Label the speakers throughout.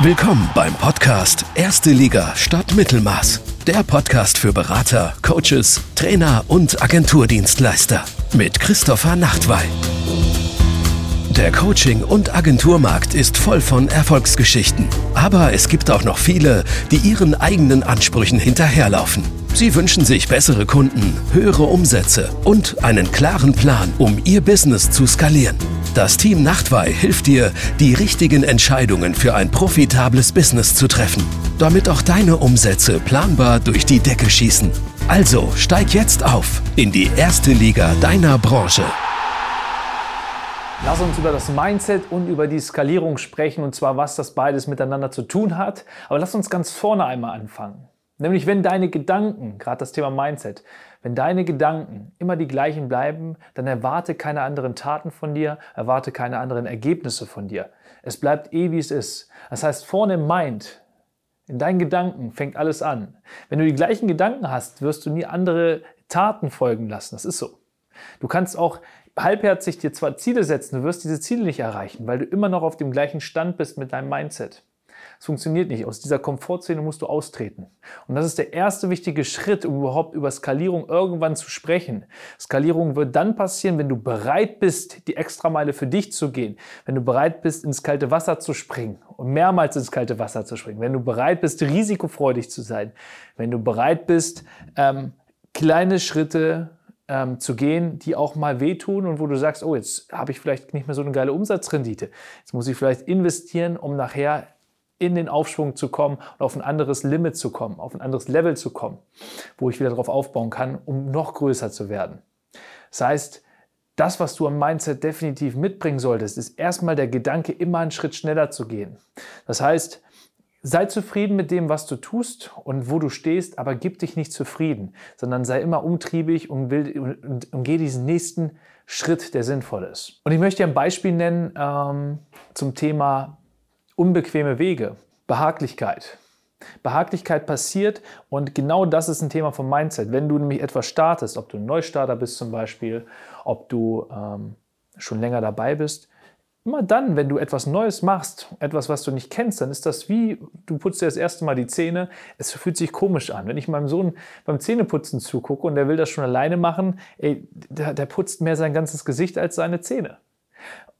Speaker 1: Willkommen beim Podcast Erste Liga statt Mittelmaß. Der Podcast für Berater, Coaches, Trainer und Agenturdienstleister mit Christopher Nachtwey. Der Coaching- und Agenturmarkt ist voll von Erfolgsgeschichten. Aber es gibt auch noch viele, die ihren eigenen Ansprüchen hinterherlaufen. Sie wünschen sich bessere Kunden, höhere Umsätze und einen klaren Plan, um ihr Business zu skalieren. Das Team Nachtwey hilft dir, die richtigen Entscheidungen für ein profitables Business zu treffen, damit auch deine Umsätze planbar durch die Decke schießen. Also steig jetzt auf in die erste Liga deiner Branche.
Speaker 2: Lass uns über das Mindset und über die Skalierung sprechen und zwar was das beides miteinander zu tun hat. Aber lass uns ganz vorne einmal anfangen. Nämlich wenn deine Gedanken, gerade das Thema Mindset, wenn deine Gedanken immer die gleichen bleiben, dann erwarte keine anderen Taten von dir, erwarte keine anderen Ergebnisse von dir. Es bleibt eh, wie es ist. Das heißt, vorne im Mind, in deinen Gedanken fängt alles an. Wenn du die gleichen Gedanken hast, wirst du nie andere Taten folgen lassen. Das ist so. Du kannst auch halbherzig dir zwar Ziele setzen, du wirst diese Ziele nicht erreichen, weil du immer noch auf dem gleichen Stand bist mit deinem Mindset. Es funktioniert nicht. Aus dieser Komfortzone musst du austreten. Und das ist der erste wichtige Schritt, um überhaupt über Skalierung irgendwann zu sprechen. Skalierung wird dann passieren, wenn du bereit bist, die Extrameile für dich zu gehen. Wenn du bereit bist, ins kalte Wasser zu springen und mehrmals ins kalte Wasser zu springen. Wenn du bereit bist, risikofreudig zu sein. Wenn du bereit bist, ähm, kleine Schritte ähm, zu gehen, die auch mal wehtun und wo du sagst, oh, jetzt habe ich vielleicht nicht mehr so eine geile Umsatzrendite. Jetzt muss ich vielleicht investieren, um nachher in den Aufschwung zu kommen und auf ein anderes Limit zu kommen, auf ein anderes Level zu kommen, wo ich wieder darauf aufbauen kann, um noch größer zu werden. Das heißt, das, was du am Mindset definitiv mitbringen solltest, ist erstmal der Gedanke, immer einen Schritt schneller zu gehen. Das heißt, sei zufrieden mit dem, was du tust und wo du stehst, aber gib dich nicht zufrieden, sondern sei immer umtriebig und, will, und, und, und geh diesen nächsten Schritt, der sinnvoll ist. Und ich möchte dir ein Beispiel nennen ähm, zum Thema unbequeme Wege, Behaglichkeit. Behaglichkeit passiert und genau das ist ein Thema vom Mindset. Wenn du nämlich etwas startest, ob du ein Neustarter bist zum Beispiel, ob du ähm, schon länger dabei bist, immer dann, wenn du etwas Neues machst, etwas, was du nicht kennst, dann ist das wie, du putzt dir das erste Mal die Zähne, es fühlt sich komisch an. Wenn ich meinem Sohn beim Zähneputzen zugucke und der will das schon alleine machen, ey, der, der putzt mehr sein ganzes Gesicht als seine Zähne.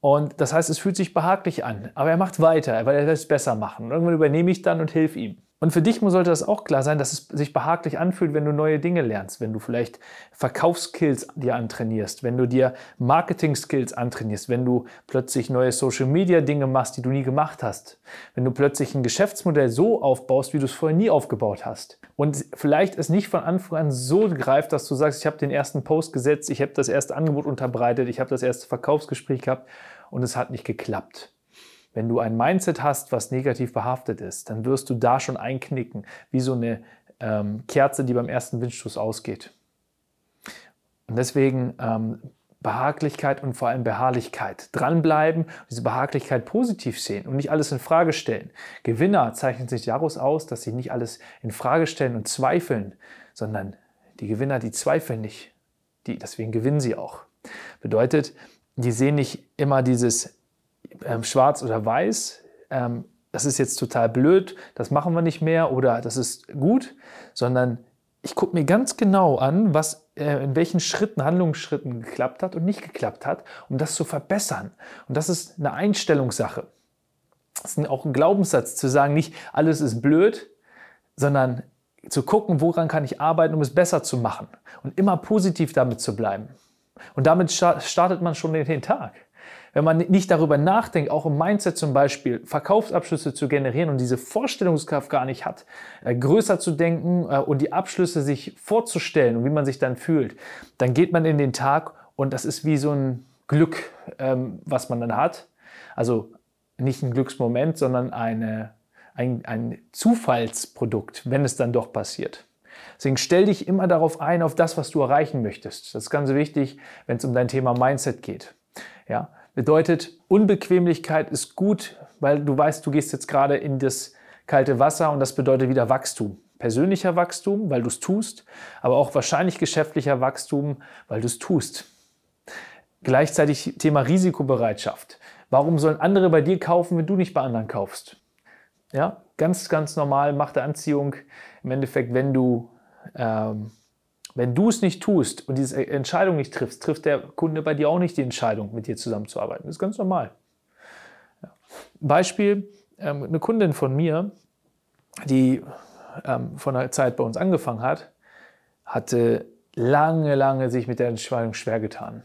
Speaker 2: Und das heißt, es fühlt sich behaglich an. Aber er macht weiter, weil er will es besser machen. Und irgendwann übernehme ich dann und helfe ihm. Und für dich sollte das auch klar sein, dass es sich behaglich anfühlt, wenn du neue Dinge lernst, wenn du vielleicht Verkaufsskills dir antrainierst, wenn du dir Marketing-Skills antrainierst, wenn du plötzlich neue Social-Media-Dinge machst, die du nie gemacht hast, wenn du plötzlich ein Geschäftsmodell so aufbaust, wie du es vorher nie aufgebaut hast. Und vielleicht es nicht von Anfang an so greift, dass du sagst, ich habe den ersten Post gesetzt, ich habe das erste Angebot unterbreitet, ich habe das erste Verkaufsgespräch gehabt und es hat nicht geklappt. Wenn du ein Mindset hast, was negativ behaftet ist, dann wirst du da schon einknicken, wie so eine ähm, Kerze, die beim ersten Windstoß ausgeht. Und deswegen ähm, Behaglichkeit und vor allem Beharrlichkeit. Dranbleiben, diese Behaglichkeit positiv sehen und nicht alles in Frage stellen. Gewinner zeichnen sich daraus aus, dass sie nicht alles in Frage stellen und zweifeln, sondern die Gewinner, die zweifeln nicht. Die, deswegen gewinnen sie auch. Bedeutet, die sehen nicht immer dieses ähm, schwarz oder weiß, ähm, das ist jetzt total blöd, das machen wir nicht mehr oder das ist gut, sondern ich gucke mir ganz genau an, was äh, in welchen Schritten, Handlungsschritten geklappt hat und nicht geklappt hat, um das zu verbessern. Und das ist eine Einstellungssache. Das ist auch ein Glaubenssatz zu sagen, nicht alles ist blöd, sondern zu gucken, woran kann ich arbeiten, um es besser zu machen und immer positiv damit zu bleiben. Und damit startet man schon den Tag wenn man nicht darüber nachdenkt, auch im Mindset zum Beispiel, Verkaufsabschlüsse zu generieren und diese Vorstellungskraft gar nicht hat, äh, größer zu denken äh, und die Abschlüsse sich vorzustellen und wie man sich dann fühlt, dann geht man in den Tag und das ist wie so ein Glück, ähm, was man dann hat. Also nicht ein Glücksmoment, sondern eine, ein, ein Zufallsprodukt, wenn es dann doch passiert. Deswegen stell dich immer darauf ein, auf das, was du erreichen möchtest. Das ist ganz wichtig, wenn es um dein Thema Mindset geht. Ja, Bedeutet, Unbequemlichkeit ist gut, weil du weißt, du gehst jetzt gerade in das kalte Wasser und das bedeutet wieder Wachstum. Persönlicher Wachstum, weil du es tust, aber auch wahrscheinlich geschäftlicher Wachstum, weil du es tust. Gleichzeitig Thema Risikobereitschaft. Warum sollen andere bei dir kaufen, wenn du nicht bei anderen kaufst? Ja, ganz, ganz normal macht der Anziehung im Endeffekt, wenn du, ähm, wenn du es nicht tust und diese Entscheidung nicht triffst, trifft der Kunde bei dir auch nicht die Entscheidung, mit dir zusammenzuarbeiten. Das ist ganz normal. Beispiel, ähm, eine Kundin von mir, die ähm, von der Zeit bei uns angefangen hat, hatte lange, lange sich mit der Entscheidung schwer getan.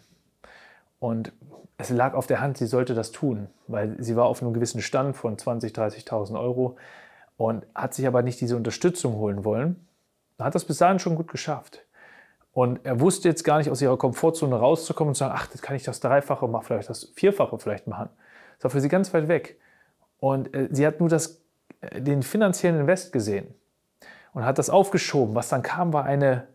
Speaker 2: Und es lag auf der Hand, sie sollte das tun, weil sie war auf einem gewissen Stand von 20.000, 30.000 Euro und hat sich aber nicht diese Unterstützung holen wollen. Hat das bis dahin schon gut geschafft. Und er wusste jetzt gar nicht aus ihrer Komfortzone rauszukommen und zu sagen, ach, das kann ich das Dreifache machen, vielleicht das Vierfache vielleicht machen. Das war für sie ganz weit weg. Und äh, sie hat nur das, äh, den finanziellen Invest gesehen und hat das aufgeschoben. Was dann kam, war eine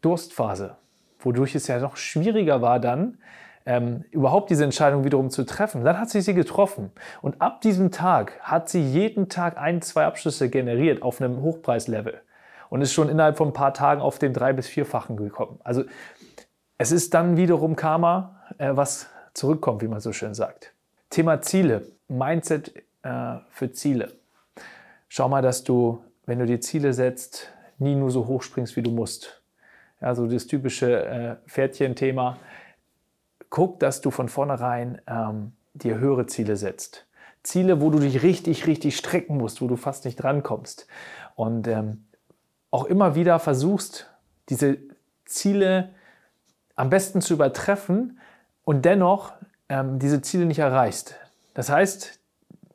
Speaker 2: Durstphase, wodurch es ja noch schwieriger war dann, ähm, überhaupt diese Entscheidung wiederum zu treffen. Dann hat sie sie getroffen und ab diesem Tag hat sie jeden Tag ein, zwei Abschlüsse generiert auf einem Hochpreislevel und ist schon innerhalb von ein paar Tagen auf den drei- bis vierfachen gekommen. Also es ist dann wiederum Karma, äh, was zurückkommt, wie man so schön sagt. Thema Ziele, Mindset äh, für Ziele. Schau mal, dass du, wenn du dir Ziele setzt, nie nur so hoch springst, wie du musst. Ja, so das typische äh, Pferdchen-Thema. Guck, dass du von vornherein ähm, dir höhere Ziele setzt. Ziele, wo du dich richtig, richtig strecken musst, wo du fast nicht drankommst. Und ähm, auch immer wieder versuchst, diese Ziele am besten zu übertreffen und dennoch ähm, diese Ziele nicht erreichst. Das heißt,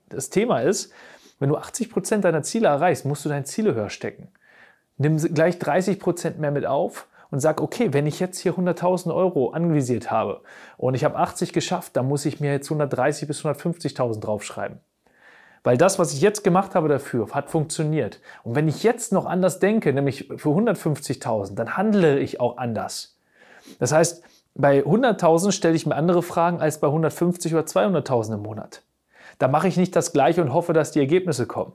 Speaker 2: das Thema ist, wenn du 80 Prozent deiner Ziele erreichst, musst du deine Ziele höher stecken. Nimm gleich 30 Prozent mehr mit auf und sag, okay, wenn ich jetzt hier 100.000 Euro anvisiert habe und ich habe 80 geschafft, dann muss ich mir jetzt 130 bis 150.000 draufschreiben. Weil das, was ich jetzt gemacht habe dafür, hat funktioniert. Und wenn ich jetzt noch anders denke, nämlich für 150.000, dann handle ich auch anders. Das heißt, bei 100.000 stelle ich mir andere Fragen als bei 150 oder 200.000 im Monat. Da mache ich nicht das Gleiche und hoffe, dass die Ergebnisse kommen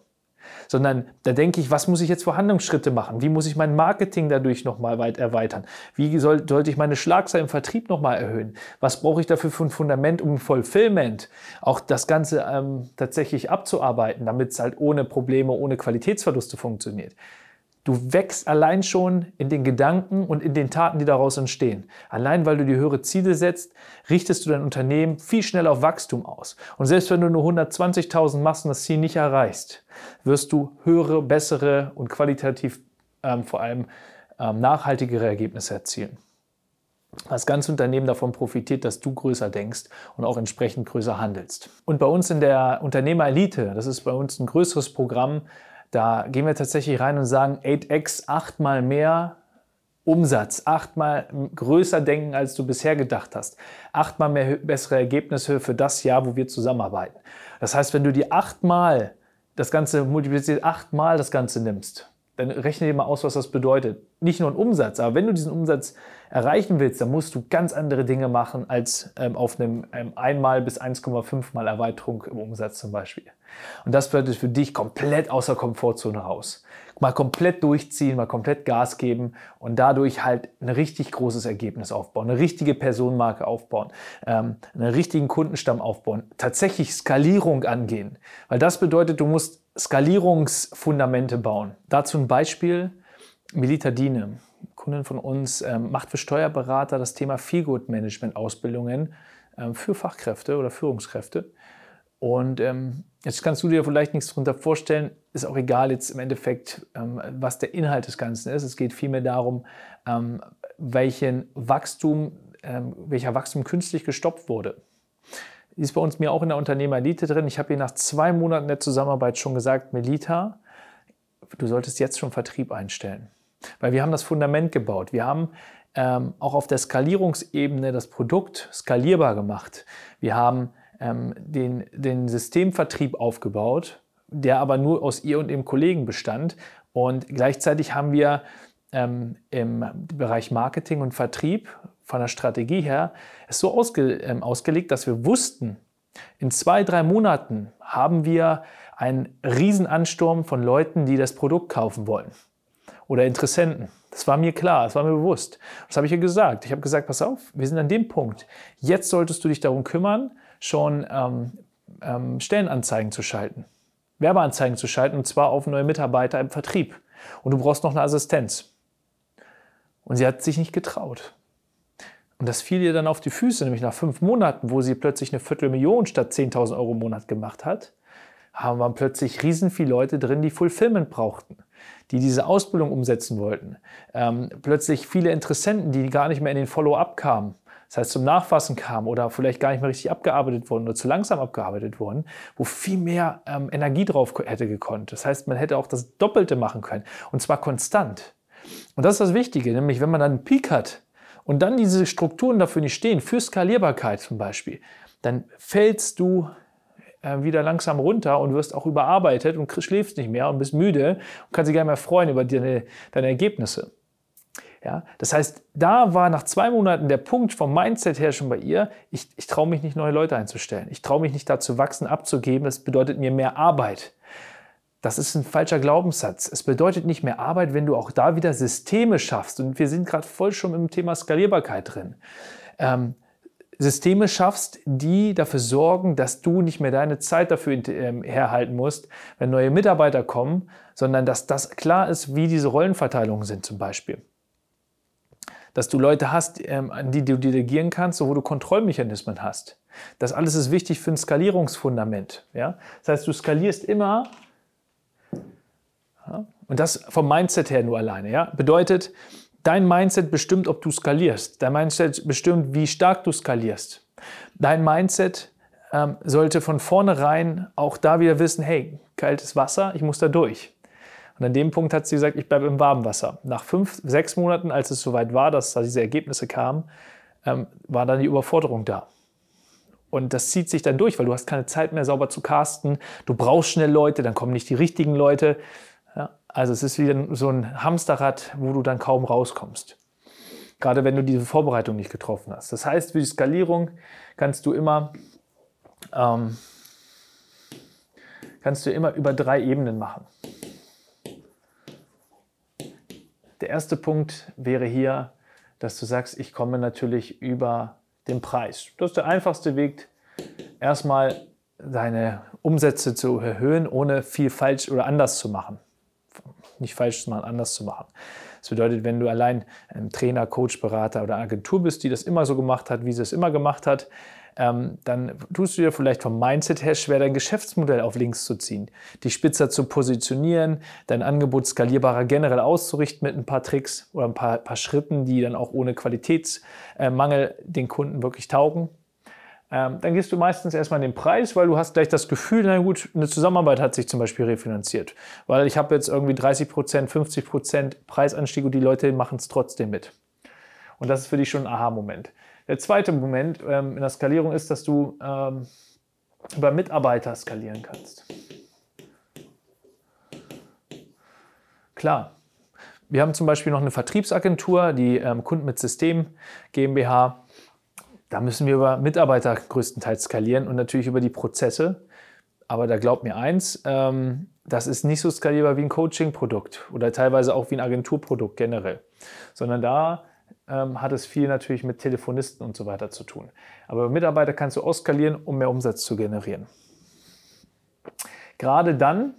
Speaker 2: sondern da denke ich, was muss ich jetzt für Handlungsschritte machen? Wie muss ich mein Marketing dadurch nochmal weit erweitern? Wie soll, sollte ich meine Schlagzahl im Vertrieb nochmal erhöhen? Was brauche ich dafür für ein Fundament, um Fulfillment auch das Ganze ähm, tatsächlich abzuarbeiten, damit es halt ohne Probleme, ohne Qualitätsverluste funktioniert? Du wächst allein schon in den Gedanken und in den Taten, die daraus entstehen. Allein weil du dir höhere Ziele setzt, richtest du dein Unternehmen viel schneller auf Wachstum aus. Und selbst wenn du nur 120.000 machst und das Ziel nicht erreichst, wirst du höhere, bessere und qualitativ ähm, vor allem ähm, nachhaltigere Ergebnisse erzielen. Das ganze Unternehmen davon profitiert, dass du größer denkst und auch entsprechend größer handelst. Und bei uns in der Unternehmerelite, das ist bei uns ein größeres Programm, da gehen wir tatsächlich rein und sagen 8x, achtmal mehr Umsatz, achtmal größer denken, als du bisher gedacht hast, achtmal mehr bessere Ergebnisse für das Jahr, wo wir zusammenarbeiten. Das heißt, wenn du die achtmal das Ganze multipliziert, achtmal das Ganze nimmst, dann rechne dir mal aus, was das bedeutet. Nicht nur ein Umsatz, aber wenn du diesen Umsatz erreichen willst, dann musst du ganz andere Dinge machen als ähm, auf einem ähm, einmal bis 1,5 mal Erweiterung im Umsatz zum Beispiel. Und das bedeutet für dich komplett außer Komfortzone raus. Mal komplett durchziehen, mal komplett Gas geben und dadurch halt ein richtig großes Ergebnis aufbauen, eine richtige Personenmarke aufbauen, ähm, einen richtigen Kundenstamm aufbauen, tatsächlich Skalierung angehen. Weil das bedeutet, du musst Skalierungsfundamente bauen. Dazu ein Beispiel, Melita Diene. Kundin von uns ähm, macht für Steuerberater das Thema Feelgood Management Ausbildungen ähm, für Fachkräfte oder Führungskräfte. Und ähm, jetzt kannst du dir vielleicht nichts darunter vorstellen, ist auch egal jetzt im Endeffekt, ähm, was der Inhalt des Ganzen ist. Es geht vielmehr darum, ähm, welchen Wachstum, ähm, welcher Wachstum künstlich gestoppt wurde. Die ist bei uns mir auch in der Unternehmerelite drin. Ich habe ihr nach zwei Monaten der Zusammenarbeit schon gesagt, Melita, du solltest jetzt schon Vertrieb einstellen. Weil wir haben das Fundament gebaut. Wir haben ähm, auch auf der Skalierungsebene das Produkt skalierbar gemacht. Wir haben ähm, den, den Systemvertrieb aufgebaut, der aber nur aus ihr und ihrem Kollegen bestand. Und gleichzeitig haben wir ähm, im Bereich Marketing und Vertrieb von der Strategie her es so ausge, ähm, ausgelegt, dass wir wussten, in zwei, drei Monaten haben wir einen Riesenansturm von Leuten, die das Produkt kaufen wollen oder Interessenten. Das war mir klar, das war mir bewusst. Das habe ich ihr gesagt. Ich habe gesagt, pass auf, wir sind an dem Punkt. Jetzt solltest du dich darum kümmern, schon ähm, ähm, Stellenanzeigen zu schalten. Werbeanzeigen zu schalten und zwar auf neue Mitarbeiter im Vertrieb. Und du brauchst noch eine Assistenz. Und sie hat sich nicht getraut. Und das fiel ihr dann auf die Füße, nämlich nach fünf Monaten, wo sie plötzlich eine Viertelmillion statt 10.000 Euro im Monat gemacht hat, haben wir plötzlich riesen viele Leute drin, die Fulfillment brauchten, die diese Ausbildung umsetzen wollten. Ähm, plötzlich viele Interessenten, die gar nicht mehr in den Follow-up kamen. Das heißt, zum Nachfassen kamen oder vielleicht gar nicht mehr richtig abgearbeitet wurden oder zu langsam abgearbeitet wurden, wo viel mehr ähm, Energie drauf hätte gekonnt. Das heißt, man hätte auch das Doppelte machen können und zwar konstant. Und das ist das Wichtige, nämlich wenn man dann einen Peak hat und dann diese Strukturen dafür nicht stehen, für Skalierbarkeit zum Beispiel, dann fällst du äh, wieder langsam runter und wirst auch überarbeitet und schläfst nicht mehr und bist müde und kannst dich gar nicht mehr freuen über deine, deine Ergebnisse. Ja, das heißt, da war nach zwei Monaten der Punkt vom Mindset her schon bei ihr, ich, ich traue mich nicht, neue Leute einzustellen. Ich traue mich nicht dazu wachsen, abzugeben. Das bedeutet mir mehr Arbeit. Das ist ein falscher Glaubenssatz. Es bedeutet nicht mehr Arbeit, wenn du auch da wieder Systeme schaffst. Und wir sind gerade voll schon im Thema Skalierbarkeit drin. Ähm, Systeme schaffst, die dafür sorgen, dass du nicht mehr deine Zeit dafür ähm, herhalten musst, wenn neue Mitarbeiter kommen, sondern dass das klar ist, wie diese Rollenverteilungen sind zum Beispiel. Dass du Leute hast, ähm, an die du delegieren kannst, wo du Kontrollmechanismen hast. Das alles ist wichtig für ein Skalierungsfundament. Ja? Das heißt, du skalierst immer und das vom Mindset her nur alleine. Ja? Bedeutet, dein Mindset bestimmt, ob du skalierst. Dein Mindset bestimmt, wie stark du skalierst. Dein Mindset ähm, sollte von vornherein auch da wieder wissen, hey, kaltes Wasser, ich muss da durch. Und an dem Punkt hat sie gesagt, ich bleibe im warmen Wasser. Nach fünf, sechs Monaten, als es soweit war, dass da diese Ergebnisse kamen, ähm, war dann die Überforderung da. Und das zieht sich dann durch, weil du hast keine Zeit mehr sauber zu casten. Du brauchst schnell Leute, dann kommen nicht die richtigen Leute. Ja, also es ist wie so ein Hamsterrad, wo du dann kaum rauskommst. Gerade wenn du diese Vorbereitung nicht getroffen hast. Das heißt, für die Skalierung kannst du immer, ähm, kannst du immer über drei Ebenen machen. Der erste Punkt wäre hier, dass du sagst, ich komme natürlich über den Preis. Das ist der einfachste Weg, erstmal deine Umsätze zu erhöhen, ohne viel falsch oder anders zu machen nicht falsch machen, anders zu machen. Das bedeutet, wenn du allein ein Trainer, Coach, Berater oder Agentur bist, die das immer so gemacht hat, wie sie es immer gemacht hat, ähm, dann tust du dir vielleicht vom Mindset her schwer, dein Geschäftsmodell auf links zu ziehen, die spitzer zu positionieren, dein Angebot skalierbarer generell auszurichten mit ein paar Tricks oder ein paar, paar Schritten, die dann auch ohne Qualitätsmangel den Kunden wirklich taugen ähm, dann gehst du meistens erstmal den Preis, weil du hast gleich das Gefühl, na gut, eine Zusammenarbeit hat sich zum Beispiel refinanziert. Weil ich habe jetzt irgendwie 30 Prozent, 50 Prozent Preisanstieg und die Leute machen es trotzdem mit. Und das ist für dich schon ein Aha-Moment. Der zweite Moment ähm, in der Skalierung ist, dass du ähm, über Mitarbeiter skalieren kannst. Klar, wir haben zum Beispiel noch eine Vertriebsagentur, die ähm, Kunden mit System GmbH da müssen wir über Mitarbeiter größtenteils skalieren und natürlich über die Prozesse. Aber da glaubt mir eins, ähm, das ist nicht so skalierbar wie ein Coaching-Produkt oder teilweise auch wie ein Agenturprodukt generell, sondern da ähm, hat es viel natürlich mit Telefonisten und so weiter zu tun. Aber Mitarbeiter kannst du ausskalieren, um mehr Umsatz zu generieren. Gerade dann,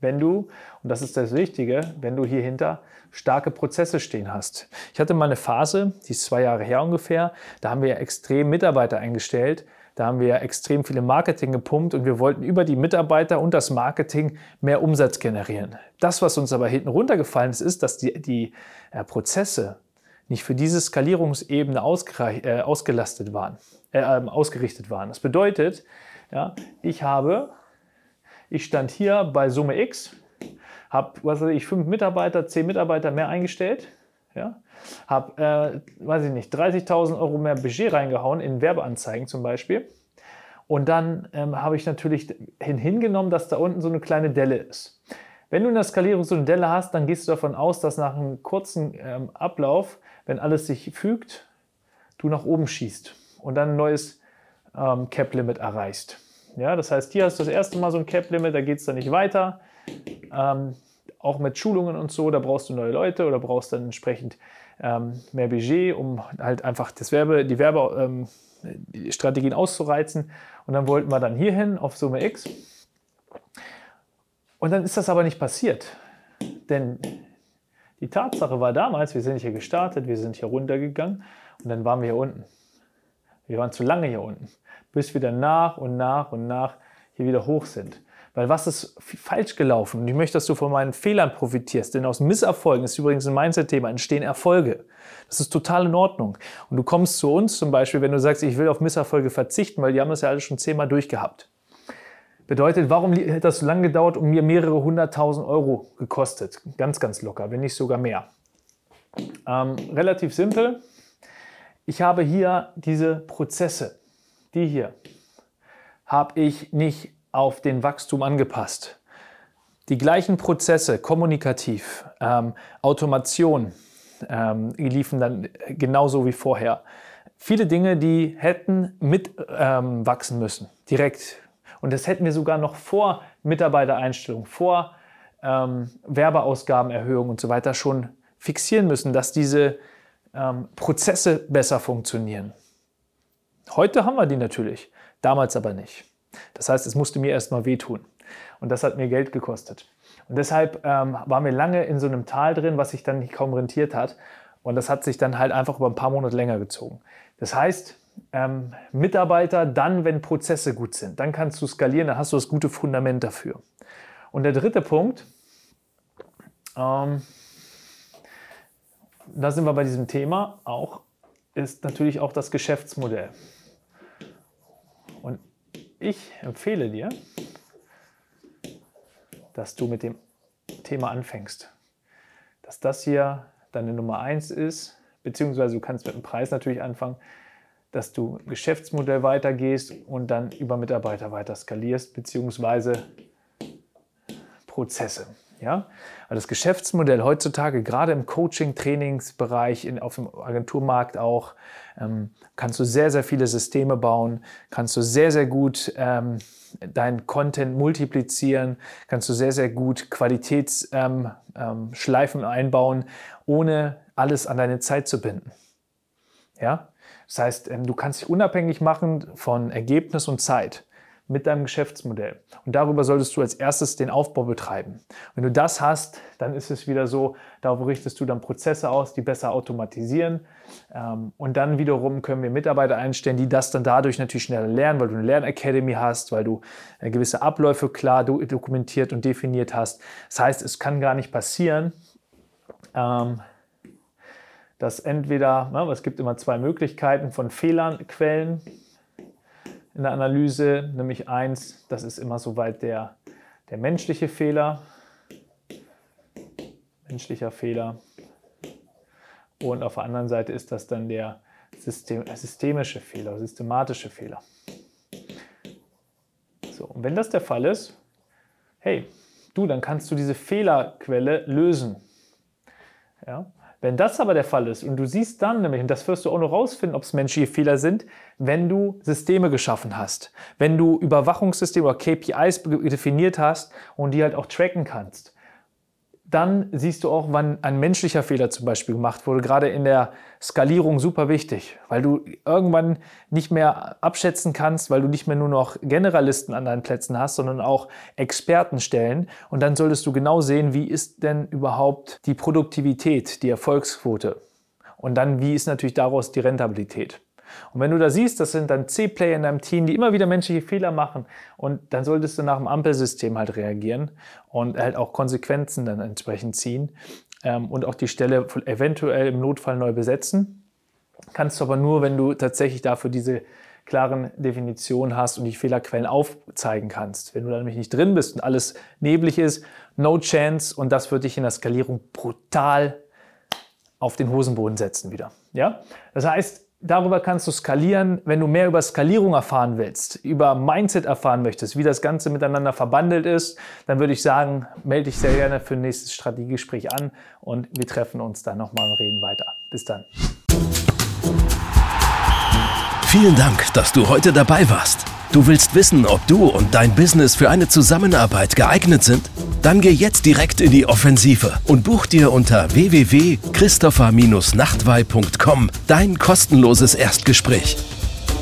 Speaker 2: wenn du, und das ist das Wichtige, wenn du hier hinter starke Prozesse stehen hast. Ich hatte mal eine Phase, die ist zwei Jahre her ungefähr, da haben wir extrem Mitarbeiter eingestellt, da haben wir extrem viele Marketing gepumpt und wir wollten über die Mitarbeiter und das Marketing mehr Umsatz generieren. Das, was uns aber hinten runtergefallen ist, ist, dass die, die äh, Prozesse nicht für diese Skalierungsebene äh, ausgelastet waren, äh, ähm, ausgerichtet waren. Das bedeutet, ja, ich habe, ich stand hier bei Summe X, habe, was weiß ich, fünf Mitarbeiter, zehn Mitarbeiter mehr eingestellt, ja, habe, äh, weiß ich nicht, 30.000 Euro mehr Budget reingehauen in Werbeanzeigen zum Beispiel. Und dann ähm, habe ich natürlich hin hingenommen, dass da unten so eine kleine Delle ist. Wenn du in der Skalierung so eine Delle hast, dann gehst du davon aus, dass nach einem kurzen ähm, Ablauf, wenn alles sich fügt, du nach oben schießt und dann ein neues ähm, Cap-Limit erreichst. Ja, das heißt, hier hast du das erste Mal so ein Cap-Limit, da geht es dann nicht weiter. Ähm, auch mit Schulungen und so, da brauchst du neue Leute oder brauchst dann entsprechend ähm, mehr Budget, um halt einfach das Werbe, die Werbestrategien ähm, auszureizen. Und dann wollten wir dann hierhin auf Summe X. Und dann ist das aber nicht passiert. Denn die Tatsache war damals, wir sind hier gestartet, wir sind hier runtergegangen und dann waren wir hier unten. Wir waren zu lange hier unten, bis wir dann nach und nach und nach hier wieder hoch sind. Weil was ist falsch gelaufen? Und ich möchte, dass du von meinen Fehlern profitierst. Denn aus Misserfolgen ist übrigens ein Mindset-Thema, entstehen Erfolge. Das ist total in Ordnung. Und du kommst zu uns zum Beispiel, wenn du sagst, ich will auf Misserfolge verzichten, weil die haben das ja alle schon zehnmal durchgehabt. Bedeutet, warum hat das so lange gedauert und mir mehrere hunderttausend Euro gekostet? Ganz, ganz locker, wenn nicht sogar mehr. Ähm, relativ simpel. Ich habe hier diese Prozesse, die hier, habe ich nicht auf den Wachstum angepasst. Die gleichen Prozesse, kommunikativ, ähm, Automation, ähm, liefen dann genauso wie vorher. Viele Dinge, die hätten mit ähm, müssen, direkt und das hätten wir sogar noch vor Mitarbeitereinstellung, vor ähm, Werbeausgabenerhöhung und so weiter schon fixieren müssen, dass diese ähm, Prozesse besser funktionieren. Heute haben wir die natürlich, damals aber nicht. Das heißt, es musste mir erstmal wehtun. Und das hat mir Geld gekostet. Und deshalb ähm, waren wir lange in so einem Tal drin, was sich dann kaum rentiert hat. Und das hat sich dann halt einfach über ein paar Monate länger gezogen. Das heißt, ähm, Mitarbeiter dann, wenn Prozesse gut sind. Dann kannst du skalieren, dann hast du das gute Fundament dafür. Und der dritte Punkt, ähm, da sind wir bei diesem Thema auch, ist natürlich auch das Geschäftsmodell. Und ich empfehle dir, dass du mit dem Thema anfängst. Dass das hier deine Nummer eins ist, beziehungsweise du kannst mit dem Preis natürlich anfangen, dass du Geschäftsmodell weitergehst und dann über Mitarbeiter weiter skalierst, beziehungsweise Prozesse. Ja? Also das Geschäftsmodell heutzutage, gerade im Coaching-Trainingsbereich, auf dem Agenturmarkt auch, ähm, kannst du sehr, sehr viele Systeme bauen, kannst du sehr, sehr gut ähm, deinen Content multiplizieren, kannst du sehr, sehr gut Qualitätsschleifen ähm, ähm einbauen, ohne alles an deine Zeit zu binden. Ja? Das heißt, ähm, du kannst dich unabhängig machen von Ergebnis und Zeit mit deinem Geschäftsmodell. Und darüber solltest du als erstes den Aufbau betreiben. Wenn du das hast, dann ist es wieder so, darüber richtest du dann Prozesse aus, die besser automatisieren. Ähm, und dann wiederum können wir Mitarbeiter einstellen, die das dann dadurch natürlich schneller lernen, weil du eine Lernacademy hast, weil du äh, gewisse Abläufe klar dokumentiert und definiert hast. Das heißt, es kann gar nicht passieren, ähm, dass entweder, ne, es gibt immer zwei Möglichkeiten von Fehlern, Quellen in der Analyse, nämlich eins, das ist immer soweit der, der menschliche Fehler, menschlicher Fehler. Und auf der anderen Seite ist das dann der System, systemische Fehler, systematische Fehler. So, und wenn das der Fall ist, hey, du, dann kannst du diese Fehlerquelle lösen. Ja? Wenn das aber der Fall ist und du siehst dann nämlich, und das wirst du auch noch rausfinden, ob es menschliche Fehler sind, wenn du Systeme geschaffen hast, wenn du Überwachungssysteme oder KPIs definiert hast und die halt auch tracken kannst dann siehst du auch, wann ein menschlicher Fehler zum Beispiel gemacht wurde, gerade in der Skalierung super wichtig, weil du irgendwann nicht mehr abschätzen kannst, weil du nicht mehr nur noch Generalisten an deinen Plätzen hast, sondern auch Expertenstellen. Und dann solltest du genau sehen, wie ist denn überhaupt die Produktivität, die Erfolgsquote. Und dann, wie ist natürlich daraus die Rentabilität. Und wenn du da siehst, das sind dann C-Player in deinem Team, die immer wieder menschliche Fehler machen, und dann solltest du nach dem Ampelsystem halt reagieren und halt auch Konsequenzen dann entsprechend ziehen ähm, und auch die Stelle eventuell im Notfall neu besetzen. Kannst du aber nur, wenn du tatsächlich dafür diese klaren Definitionen hast und die Fehlerquellen aufzeigen kannst. Wenn du da nämlich nicht drin bist und alles neblig ist, no chance und das wird dich in der Skalierung brutal auf den Hosenboden setzen wieder. Ja? Das heißt, Darüber kannst du skalieren. Wenn du mehr über Skalierung erfahren willst, über Mindset erfahren möchtest, wie das Ganze miteinander verbandelt ist, dann würde ich sagen, melde dich sehr gerne für ein nächstes Strategiegespräch an und wir treffen uns dann nochmal und reden weiter. Bis dann.
Speaker 1: Vielen Dank, dass du heute dabei warst. Du willst wissen, ob du und dein Business für eine Zusammenarbeit geeignet sind? Dann geh jetzt direkt in die Offensive und buch dir unter www.christopher-nachtwey.com dein kostenloses Erstgespräch.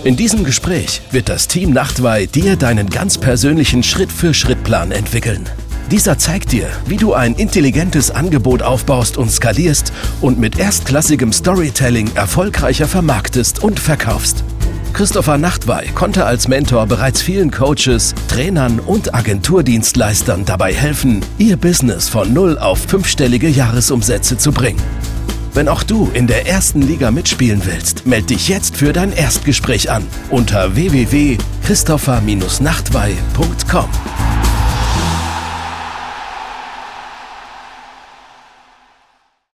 Speaker 1: In diesem Gespräch wird das Team Nachtwey dir deinen ganz persönlichen Schritt-für-Schritt-Plan entwickeln. Dieser zeigt dir, wie du ein intelligentes Angebot aufbaust und skalierst und mit erstklassigem Storytelling erfolgreicher vermarktest und verkaufst. Christopher Nachtwey konnte als Mentor bereits vielen Coaches, Trainern und Agenturdienstleistern dabei helfen, ihr Business von null auf fünfstellige Jahresumsätze zu bringen. Wenn auch du in der ersten Liga mitspielen willst, melde dich jetzt für dein Erstgespräch an unter www.christopher-nachtwey.com.